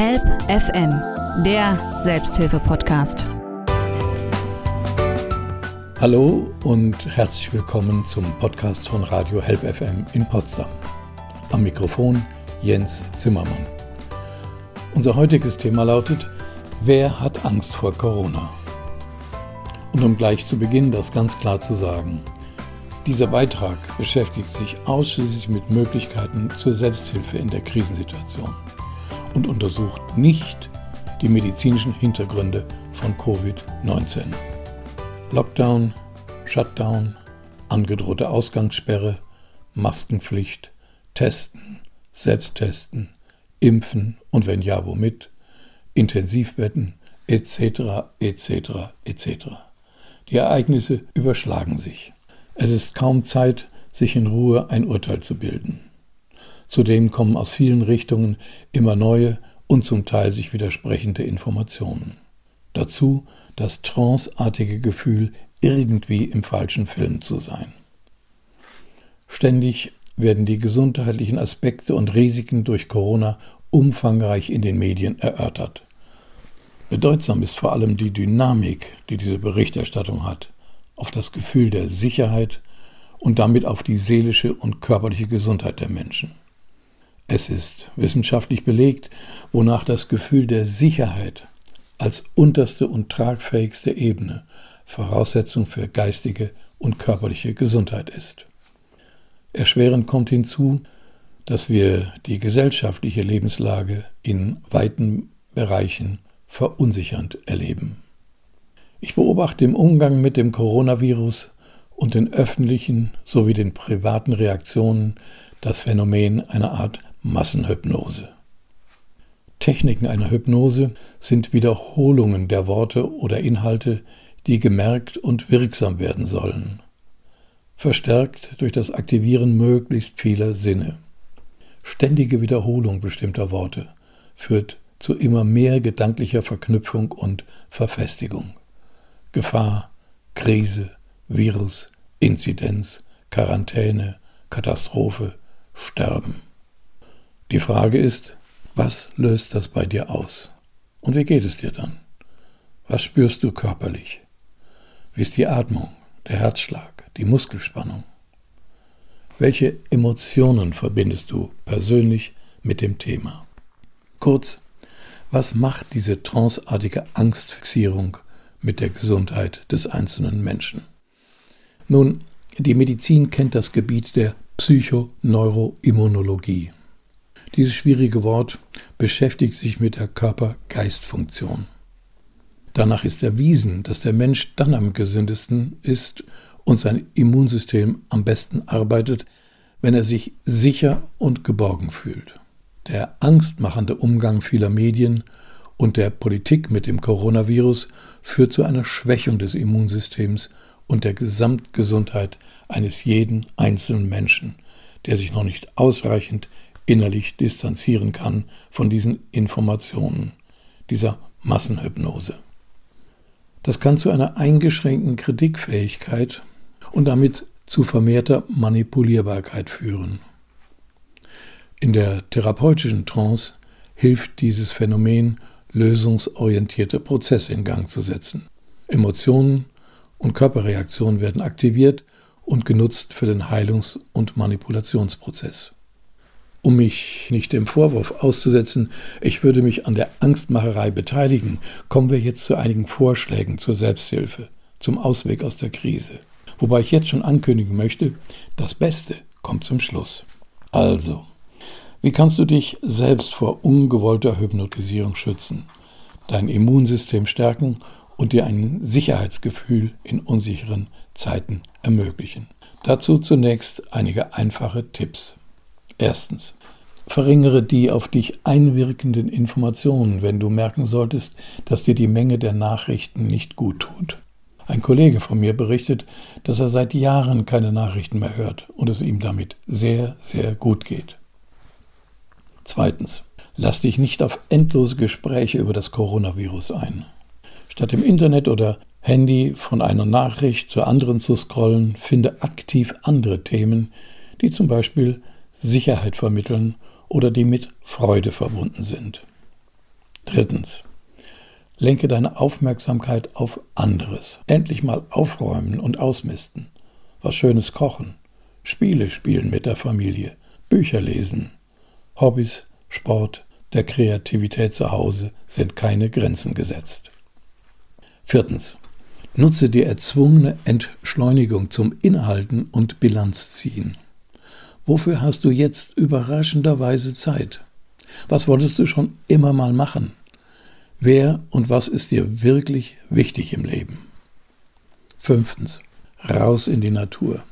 Help FM, der Selbsthilfe-Podcast. Hallo und herzlich willkommen zum Podcast von Radio Help FM in Potsdam. Am Mikrofon Jens Zimmermann. Unser heutiges Thema lautet, wer hat Angst vor Corona? Und um gleich zu Beginn das ganz klar zu sagen, dieser Beitrag beschäftigt sich ausschließlich mit Möglichkeiten zur Selbsthilfe in der Krisensituation und untersucht nicht die medizinischen Hintergründe von Covid-19. Lockdown, Shutdown, angedrohte Ausgangssperre, Maskenpflicht, Testen, Selbsttesten, Impfen und wenn ja, womit, Intensivbetten, etc., etc., etc. Die Ereignisse überschlagen sich. Es ist kaum Zeit, sich in Ruhe ein Urteil zu bilden. Zudem kommen aus vielen Richtungen immer neue und zum Teil sich widersprechende Informationen. Dazu das tranceartige Gefühl, irgendwie im falschen Film zu sein. Ständig werden die gesundheitlichen Aspekte und Risiken durch Corona umfangreich in den Medien erörtert. Bedeutsam ist vor allem die Dynamik, die diese Berichterstattung hat, auf das Gefühl der Sicherheit und damit auf die seelische und körperliche Gesundheit der Menschen. Es ist wissenschaftlich belegt, wonach das Gefühl der Sicherheit als unterste und tragfähigste Ebene Voraussetzung für geistige und körperliche Gesundheit ist. Erschwerend kommt hinzu, dass wir die gesellschaftliche Lebenslage in weiten Bereichen verunsichernd erleben. Ich beobachte im Umgang mit dem Coronavirus und den öffentlichen sowie den privaten Reaktionen das Phänomen einer Art Massenhypnose. Techniken einer Hypnose sind Wiederholungen der Worte oder Inhalte, die gemerkt und wirksam werden sollen, verstärkt durch das Aktivieren möglichst vieler Sinne. Ständige Wiederholung bestimmter Worte führt zu immer mehr gedanklicher Verknüpfung und Verfestigung. Gefahr, Krise, Virus, Inzidenz, Quarantäne, Katastrophe, Sterben. Die Frage ist, was löst das bei dir aus? Und wie geht es dir dann? Was spürst du körperlich? Wie ist die Atmung, der Herzschlag, die Muskelspannung? Welche Emotionen verbindest du persönlich mit dem Thema? Kurz, was macht diese tranceartige Angstfixierung mit der Gesundheit des einzelnen Menschen? Nun, die Medizin kennt das Gebiet der Psychoneuroimmunologie. Dieses schwierige Wort beschäftigt sich mit der Körper-Geist-Funktion. Danach ist erwiesen, dass der Mensch dann am gesündesten ist und sein Immunsystem am besten arbeitet, wenn er sich sicher und geborgen fühlt. Der angstmachende Umgang vieler Medien und der Politik mit dem Coronavirus führt zu einer Schwächung des Immunsystems und der Gesamtgesundheit eines jeden einzelnen Menschen, der sich noch nicht ausreichend innerlich distanzieren kann von diesen Informationen, dieser Massenhypnose. Das kann zu einer eingeschränkten Kritikfähigkeit und damit zu vermehrter Manipulierbarkeit führen. In der therapeutischen Trance hilft dieses Phänomen, lösungsorientierte Prozesse in Gang zu setzen. Emotionen und Körperreaktionen werden aktiviert und genutzt für den Heilungs- und Manipulationsprozess. Um mich nicht dem Vorwurf auszusetzen, ich würde mich an der Angstmacherei beteiligen, kommen wir jetzt zu einigen Vorschlägen zur Selbsthilfe, zum Ausweg aus der Krise. Wobei ich jetzt schon ankündigen möchte, das Beste kommt zum Schluss. Also, wie kannst du dich selbst vor ungewollter Hypnotisierung schützen, dein Immunsystem stärken und dir ein Sicherheitsgefühl in unsicheren Zeiten ermöglichen? Dazu zunächst einige einfache Tipps. Erstens. Verringere die auf dich einwirkenden Informationen, wenn du merken solltest, dass dir die Menge der Nachrichten nicht gut tut. Ein Kollege von mir berichtet, dass er seit Jahren keine Nachrichten mehr hört und es ihm damit sehr, sehr gut geht. Zweitens. Lass dich nicht auf endlose Gespräche über das Coronavirus ein. Statt im Internet oder Handy von einer Nachricht zur anderen zu scrollen, finde aktiv andere Themen, die zum Beispiel Sicherheit vermitteln oder die mit Freude verbunden sind. Drittens. Lenke deine Aufmerksamkeit auf anderes. Endlich mal aufräumen und ausmisten. Was Schönes kochen. Spiele spielen mit der Familie. Bücher lesen. Hobbys, Sport, der Kreativität zu Hause sind keine Grenzen gesetzt. Viertens. Nutze die erzwungene Entschleunigung zum Inhalten und Bilanz ziehen. Wofür hast du jetzt überraschenderweise Zeit? Was wolltest du schon immer mal machen? Wer und was ist dir wirklich wichtig im Leben? Fünftens. Raus in die Natur.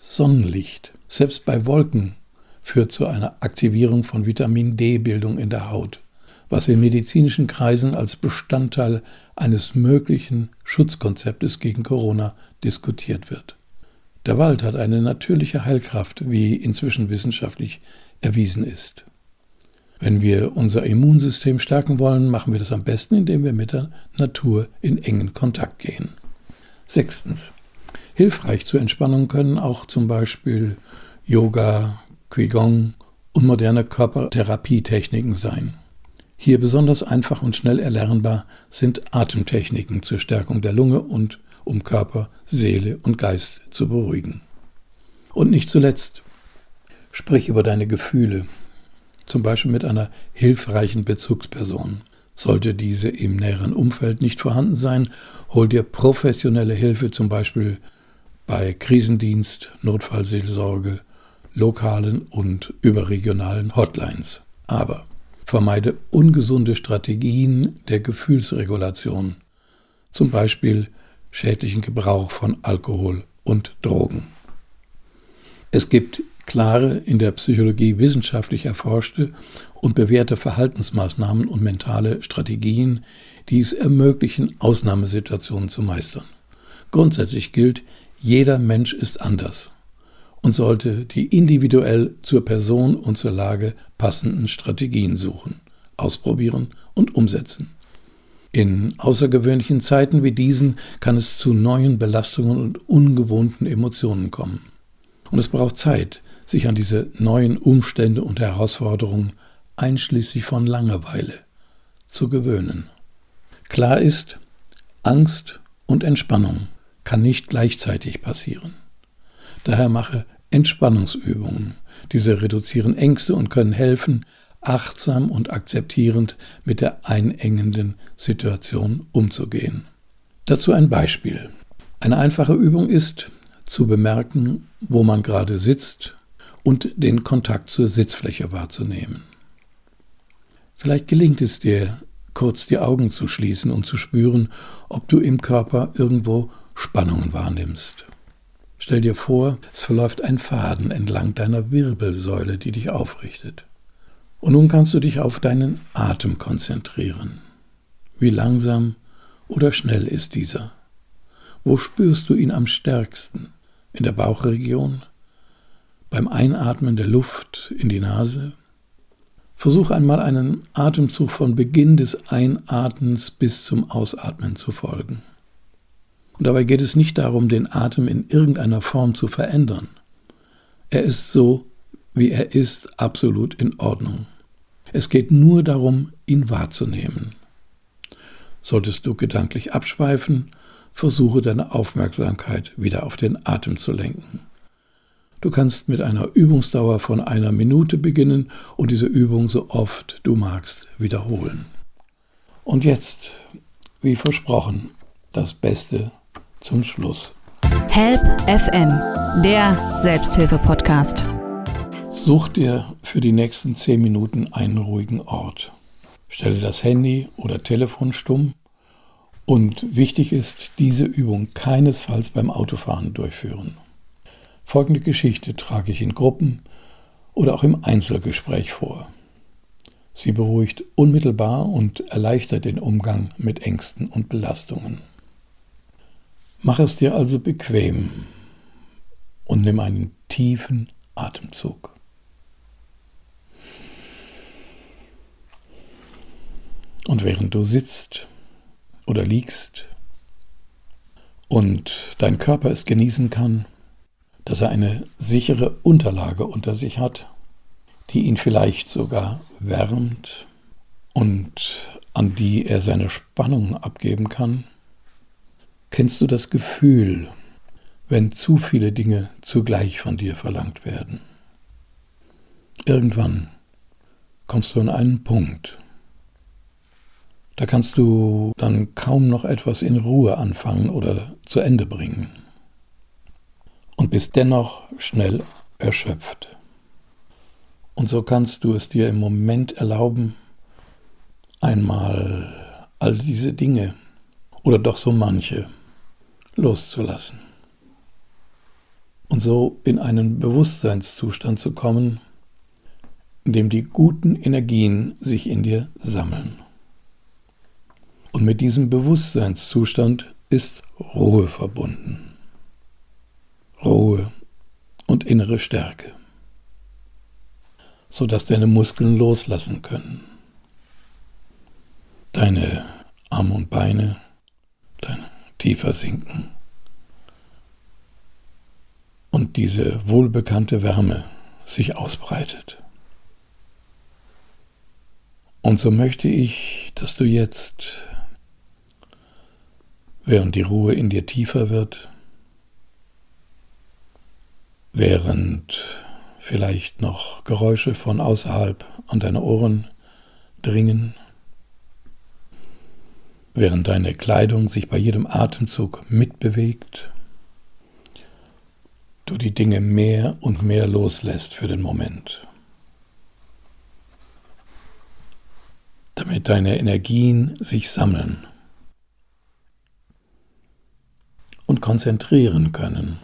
Sonnenlicht, selbst bei Wolken, führt zu einer Aktivierung von Vitamin D-Bildung in der Haut, was in medizinischen Kreisen als Bestandteil eines möglichen Schutzkonzeptes gegen Corona diskutiert wird. Der Wald hat eine natürliche Heilkraft, wie inzwischen wissenschaftlich erwiesen ist. Wenn wir unser Immunsystem stärken wollen, machen wir das am besten, indem wir mit der Natur in engen Kontakt gehen. Sechstens. Hilfreich zur Entspannung können auch zum Beispiel Yoga, Qigong und moderne Körpertherapietechniken sein. Hier besonders einfach und schnell erlernbar sind Atemtechniken zur Stärkung der Lunge und um Körper, Seele und Geist zu beruhigen. Und nicht zuletzt, sprich über deine Gefühle, zum Beispiel mit einer hilfreichen Bezugsperson. Sollte diese im näheren Umfeld nicht vorhanden sein, hol dir professionelle Hilfe, zum Beispiel bei Krisendienst, Notfallseelsorge, lokalen und überregionalen Hotlines. Aber vermeide ungesunde Strategien der Gefühlsregulation, zum Beispiel schädlichen Gebrauch von Alkohol und Drogen. Es gibt klare, in der Psychologie wissenschaftlich erforschte und bewährte Verhaltensmaßnahmen und mentale Strategien, die es ermöglichen, Ausnahmesituationen zu meistern. Grundsätzlich gilt, jeder Mensch ist anders und sollte die individuell zur Person und zur Lage passenden Strategien suchen, ausprobieren und umsetzen. In außergewöhnlichen Zeiten wie diesen kann es zu neuen Belastungen und ungewohnten Emotionen kommen. Und es braucht Zeit, sich an diese neuen Umstände und Herausforderungen einschließlich von Langeweile zu gewöhnen. Klar ist, Angst und Entspannung kann nicht gleichzeitig passieren. Daher mache Entspannungsübungen. Diese reduzieren Ängste und können helfen, achtsam und akzeptierend mit der einengenden Situation umzugehen. Dazu ein Beispiel. Eine einfache Übung ist, zu bemerken, wo man gerade sitzt und den Kontakt zur Sitzfläche wahrzunehmen. Vielleicht gelingt es dir, kurz die Augen zu schließen und zu spüren, ob du im Körper irgendwo Spannungen wahrnimmst. Stell dir vor, es verläuft ein Faden entlang deiner Wirbelsäule, die dich aufrichtet. Und nun kannst du dich auf deinen Atem konzentrieren. Wie langsam oder schnell ist dieser? Wo spürst du ihn am stärksten? In der Bauchregion? beim Einatmen der Luft in die Nase. Versuch einmal einen Atemzug von Beginn des Einatmens bis zum Ausatmen zu folgen. Und dabei geht es nicht darum, den Atem in irgendeiner Form zu verändern. Er ist so, wie er ist, absolut in Ordnung. Es geht nur darum, ihn wahrzunehmen. Solltest du gedanklich abschweifen, versuche deine Aufmerksamkeit wieder auf den Atem zu lenken. Du kannst mit einer Übungsdauer von einer Minute beginnen und diese Übung so oft du magst wiederholen. Und jetzt, wie versprochen, das Beste zum Schluss. Help FM, der Selbsthilfe-Podcast. Such dir für die nächsten zehn Minuten einen ruhigen Ort. Stelle das Handy oder Telefon stumm und wichtig ist, diese Übung keinesfalls beim Autofahren durchführen. Folgende Geschichte trage ich in Gruppen oder auch im Einzelgespräch vor. Sie beruhigt unmittelbar und erleichtert den Umgang mit Ängsten und Belastungen. Mach es dir also bequem und nimm einen tiefen Atemzug. Und während du sitzt oder liegst und dein Körper es genießen kann, dass er eine sichere Unterlage unter sich hat, die ihn vielleicht sogar wärmt und an die er seine Spannung abgeben kann? Kennst du das Gefühl, wenn zu viele Dinge zugleich von dir verlangt werden? Irgendwann kommst du an einen Punkt, da kannst du dann kaum noch etwas in Ruhe anfangen oder zu Ende bringen und bist dennoch schnell erschöpft. Und so kannst du es dir im Moment erlauben, einmal all diese Dinge oder doch so manche loszulassen. Und so in einen Bewusstseinszustand zu kommen, in dem die guten Energien sich in dir sammeln. Und mit diesem Bewusstseinszustand ist Ruhe verbunden. Ruhe und innere Stärke, sodass deine Muskeln loslassen können. Deine Arme und Beine, dein tiefer sinken. Und diese wohlbekannte Wärme sich ausbreitet. Und so möchte ich, dass du jetzt, während die Ruhe in dir tiefer wird, während vielleicht noch Geräusche von außerhalb an deine Ohren dringen, während deine Kleidung sich bei jedem Atemzug mitbewegt, du die Dinge mehr und mehr loslässt für den Moment. damit deine Energien sich sammeln und konzentrieren können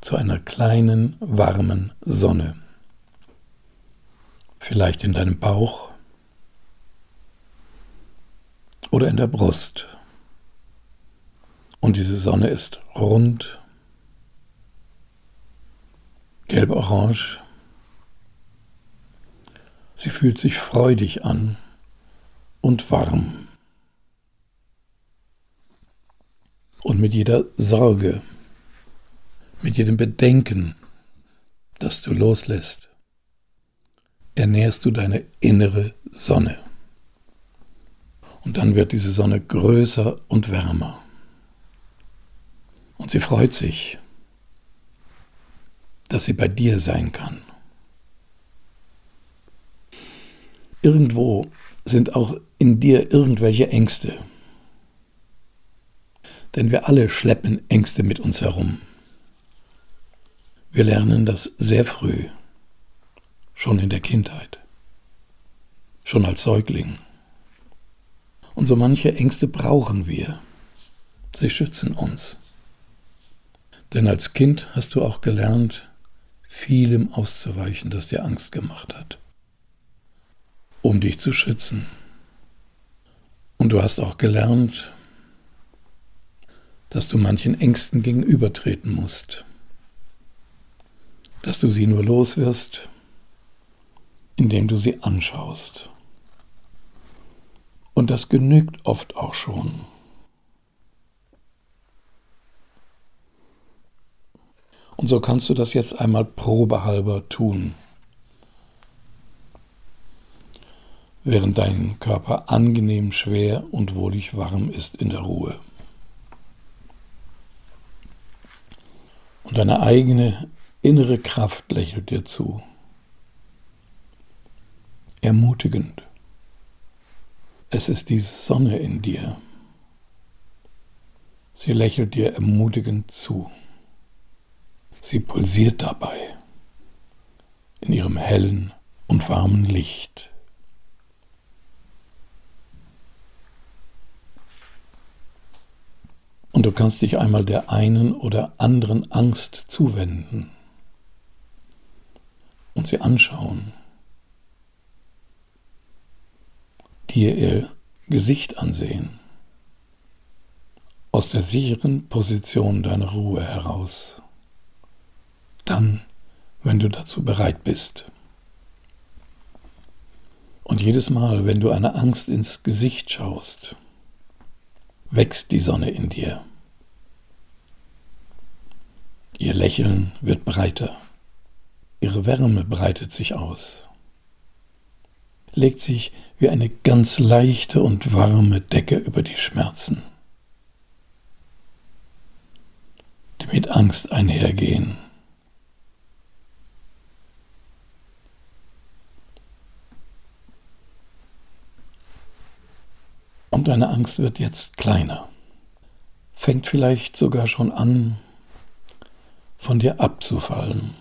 zu einer kleinen, warmen Sonne. Vielleicht in deinem Bauch oder in der Brust. Und diese Sonne ist rund, gelb-orange Sie fühlt sich freudig an und warm. Und mit jeder Sorge, mit jedem Bedenken, das du loslässt, ernährst du deine innere Sonne. Und dann wird diese Sonne größer und wärmer. Und sie freut sich, dass sie bei dir sein kann. Irgendwo sind auch in dir irgendwelche Ängste. Denn wir alle schleppen Ängste mit uns herum. Wir lernen das sehr früh, schon in der Kindheit, schon als Säugling. Und so manche Ängste brauchen wir. Sie schützen uns. Denn als Kind hast du auch gelernt, vielem auszuweichen, das dir Angst gemacht hat um dich zu schützen. Und du hast auch gelernt, dass du manchen Ängsten gegenübertreten musst, dass du sie nur los wirst, indem du sie anschaust. Und das genügt oft auch schon. Und so kannst du das jetzt einmal probehalber tun. während dein Körper angenehm schwer und wohlig warm ist in der Ruhe. Und deine eigene innere Kraft lächelt dir zu. Ermutigend. Es ist die Sonne in dir. Sie lächelt dir ermutigend zu. Sie pulsiert dabei in ihrem hellen und warmen Licht. Und du kannst dich einmal der einen oder anderen Angst zuwenden und sie anschauen, dir ihr Gesicht ansehen, aus der sicheren Position deiner Ruhe heraus. Dann, wenn du dazu bereit bist. Und jedes Mal, wenn du einer Angst ins Gesicht schaust, wächst die Sonne in dir. Ihr Lächeln wird breiter, ihre Wärme breitet sich aus. legt sich wie eine ganz leichte und warme Decke über die Schmerzen, die mit Angst einhergehen. Und deine Angst wird jetzt kleiner, fängt vielleicht sogar schon an, von dir abzufallen.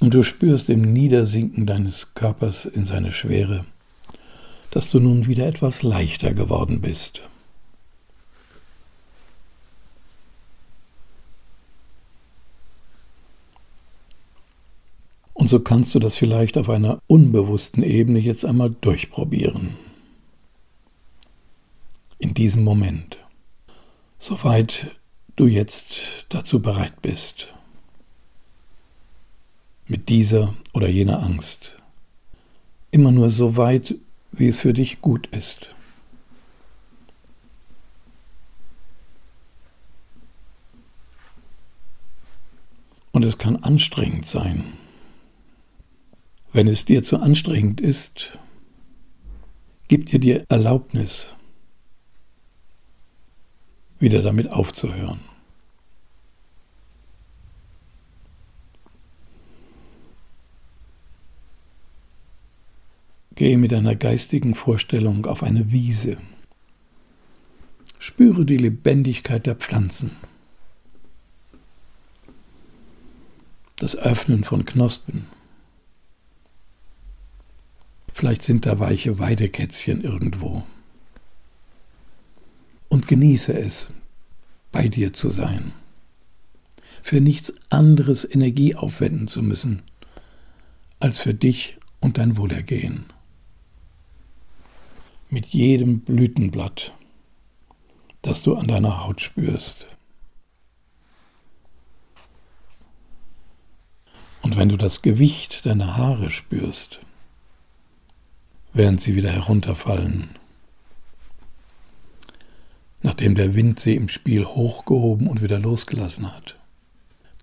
Und du spürst im Niedersinken deines Körpers in seine Schwere, dass du nun wieder etwas leichter geworden bist. Und so kannst du das vielleicht auf einer unbewussten Ebene jetzt einmal durchprobieren. In diesem Moment. Soweit du jetzt dazu bereit bist. Mit dieser oder jener Angst. Immer nur so weit, wie es für dich gut ist. Und es kann anstrengend sein. Wenn es dir zu anstrengend ist, gib dir die Erlaubnis, wieder damit aufzuhören. Gehe mit deiner geistigen Vorstellung auf eine Wiese. Spüre die Lebendigkeit der Pflanzen. Das Öffnen von Knospen. Vielleicht sind da weiche Weidekätzchen irgendwo. Und genieße es, bei dir zu sein. Für nichts anderes Energie aufwenden zu müssen, als für dich und dein Wohlergehen. Mit jedem Blütenblatt, das du an deiner Haut spürst. Und wenn du das Gewicht deiner Haare spürst, während sie wieder herunterfallen. Nachdem der Wind sie im Spiel hochgehoben und wieder losgelassen hat.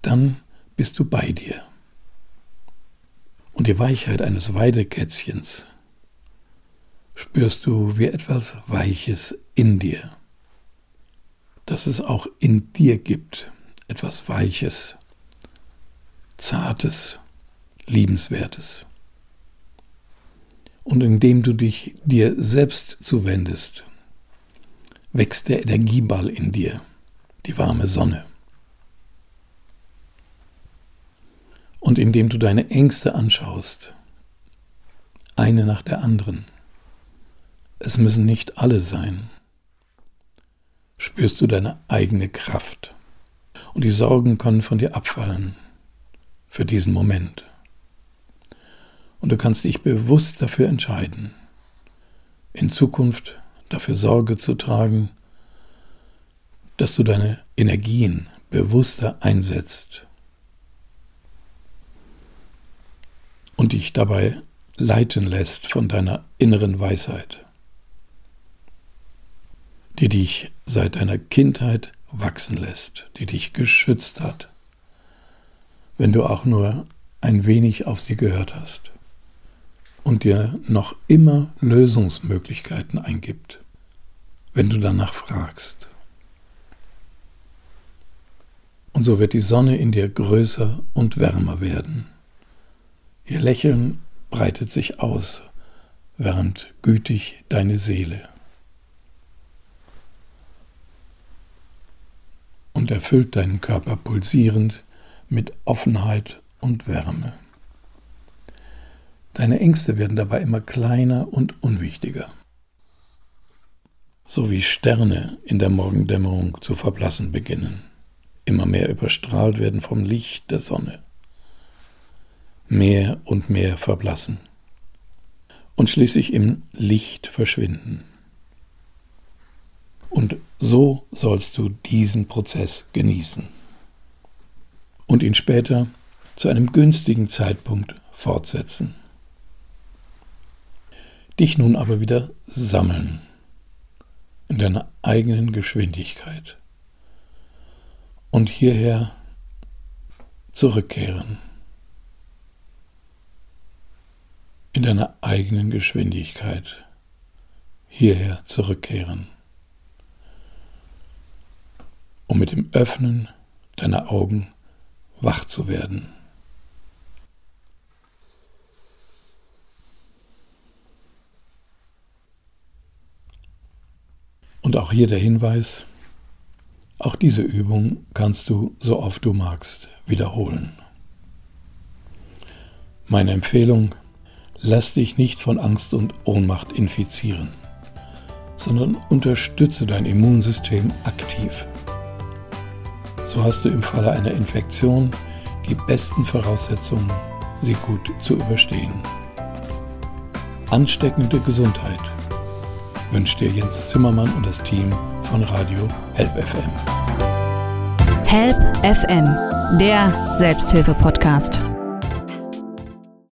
Dann bist du bei dir. Und die Weichheit eines Weidekätzchens spürst du wie etwas Weiches in dir. Dass es auch in dir gibt, etwas Weiches, Zartes, Liebenswertes und indem du dich dir selbst zuwendest, wächst der Energieball in dir, die warme Sonne. Und indem du deine Ängste anschaust, eine nach der anderen, es müssen nicht alle sein, spürst du deine eigene Kraft und die Sorgen können von dir abfallen für diesen Moment. Und du kannst dich bewusst dafür entscheiden, in Zukunft dafür Sorge zu tragen, dass du deine Energien bewusster einsetzt und dich dabei leiten lässt von deiner inneren Weisheit, die dich seit deiner Kindheit wachsen lässt, die dich geschützt hat, wenn du auch nur ein wenig auf sie gehört hast und dir noch immer Lösungsmöglichkeiten eingibt, wenn du danach fragst. Und so wird die Sonne in dir größer und wärmer werden. Ihr Lächeln breitet sich aus, wärmt gütig deine Seele und erfüllt deinen Körper pulsierend mit Offenheit und Wärme. Deine Ängste werden dabei immer kleiner und unwichtiger. So wie Sterne in der Morgendämmerung zu verblassen beginnen, immer mehr überstrahlt werden vom Licht der Sonne, mehr und mehr verblassen. Und schließlich im Licht verschwinden. Und so sollst du diesen Prozess genießen. Und ihn später zu einem günstigen Zeitpunkt fortsetzen dich nun aber wieder sammeln in deiner eigenen Geschwindigkeit und hierher zurückkehren deiner eigenen Geschwindigkeit hierher zurückkehren, um mit dem Öffnen deiner Augen wach zu werden. Und auch hier der Hinweis, auch diese Übung kannst du so oft du magst wiederholen. Meine Empfehlung, lass dich nicht von Angst und Ohnmacht infizieren, sondern unterstütze dein Immunsystem aktiv. So hast du im Falle einer Infektion die besten Voraussetzungen, sie gut zu überstehen. Ansteckende Gesundheit wünscht dir Jens Zimmermann und das Team von Radio Help FM. Help FM, der Selbsthilfe-Podcast.